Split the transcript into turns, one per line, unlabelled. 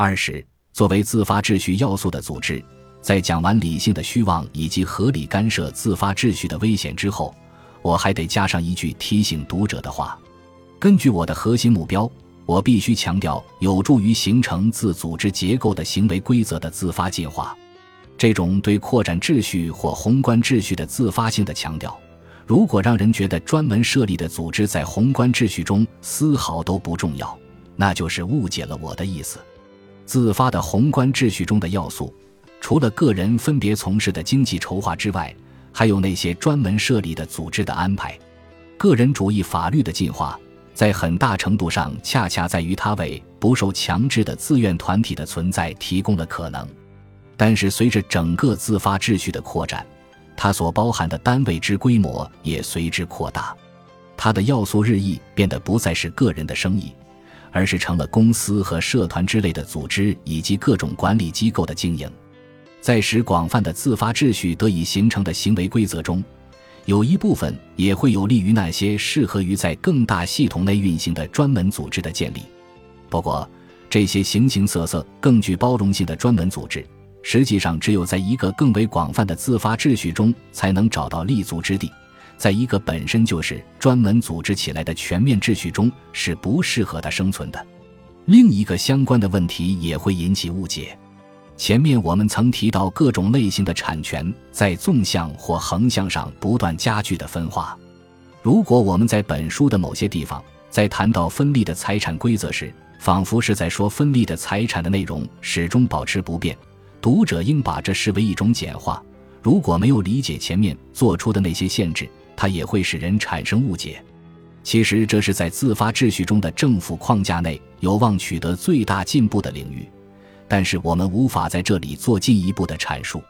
二是，作为自发秩序要素的组织，在讲完理性的虚妄以及合理干涉自发秩序的危险之后，我还得加上一句提醒读者的话：根据我的核心目标，我必须强调有助于形成自组织结构的行为规则的自发进化。这种对扩展秩序或宏观秩序的自发性的强调，如果让人觉得专门设立的组织在宏观秩序中丝毫都不重要，那就是误解了我的意思。自发的宏观秩序中的要素，除了个人分别从事的经济筹划之外，还有那些专门设立的组织的安排。个人主义法律的进化，在很大程度上恰恰在于它为不受强制的自愿团体的存在提供了可能。但是，随着整个自发秩序的扩展，它所包含的单位之规模也随之扩大，它的要素日益变得不再是个人的生意。而是成了公司和社团之类的组织以及各种管理机构的经营，在使广泛的自发秩序得以形成的行为规则中，有一部分也会有利于那些适合于在更大系统内运行的专门组织的建立。不过，这些形形色色、更具包容性的专门组织，实际上只有在一个更为广泛的自发秩序中才能找到立足之地。在一个本身就是专门组织起来的全面秩序中，是不适合它生存的。另一个相关的问题也会引起误解。前面我们曾提到各种类型的产权在纵向或横向上不断加剧的分化。如果我们在本书的某些地方在谈到分立的财产规则时，仿佛是在说分立的财产的内容始终保持不变，读者应把这视为一种简化。如果没有理解前面做出的那些限制，它也会使人产生误解。其实，这是在自发秩序中的政府框架内有望取得最大进步的领域，但是我们无法在这里做进一步的阐述。